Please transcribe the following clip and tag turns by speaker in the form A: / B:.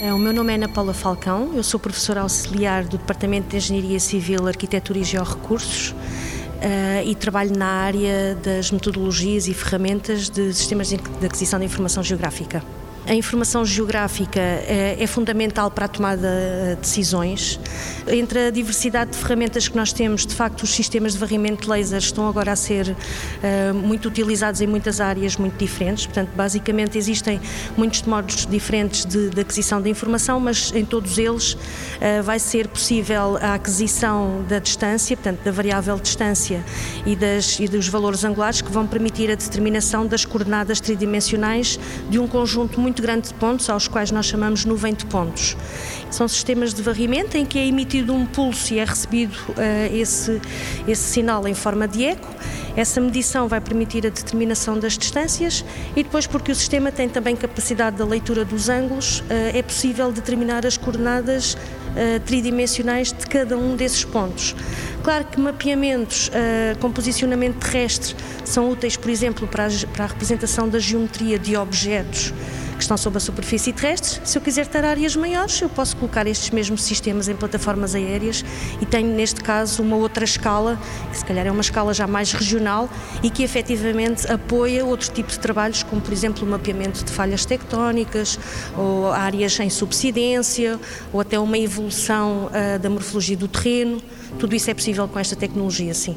A: meu nome é Ana Paula Falcão, eu sou professora auxiliar do Departamento de Engenharia Civil, Arquitetura e Georrecursos uh, e trabalho na área das metodologias e ferramentas de sistemas de aquisição de informação geográfica. A informação geográfica é, é, fundamental para a tomada de decisões. Entre a diversidade de ferramentas que nós temos, de facto, os sistemas de varrimento de lasers estão agora a ser uh, muito utilizados em muitas áreas muito diferentes. Portanto, basicamente existem muitos modos diferentes de, de aquisição de informação, mas em todos eles uh, vai ser possível a aquisição da distância, portanto, da variável distância e, das, e dos valores angulares que vão permitir a determinação das coordenadas tridimensionais de um conjunto muito muito grande de pontos, aos quais nós chamamos nuvem de pontos. São sistemas de varrimento em que é emitido um pulso e é recebido uh, esse, esse sinal em forma de eco. Essa medição vai permitir a determinação das distâncias e depois, porque o sistema tem também capacidade da leitura dos ângulos, uh, é possível determinar as coordenadas uh, tridimensionais de cada um desses pontos. Claro que mapeamentos com posicionamento terrestre são úteis, por exemplo, para a representação da geometria de objetos que estão sob a superfície terrestre. Se eu quiser ter áreas maiores, eu posso colocar estes mesmos sistemas em plataformas aéreas e tenho, neste caso, uma outra escala, que se calhar é uma escala já mais regional e que efetivamente apoia outro tipo de trabalhos, como, por exemplo, o mapeamento de falhas tectónicas ou áreas em subsidência ou até uma evolução uh, da morfologia do terreno. Tudo isso é possível com esta tecnologia, sim.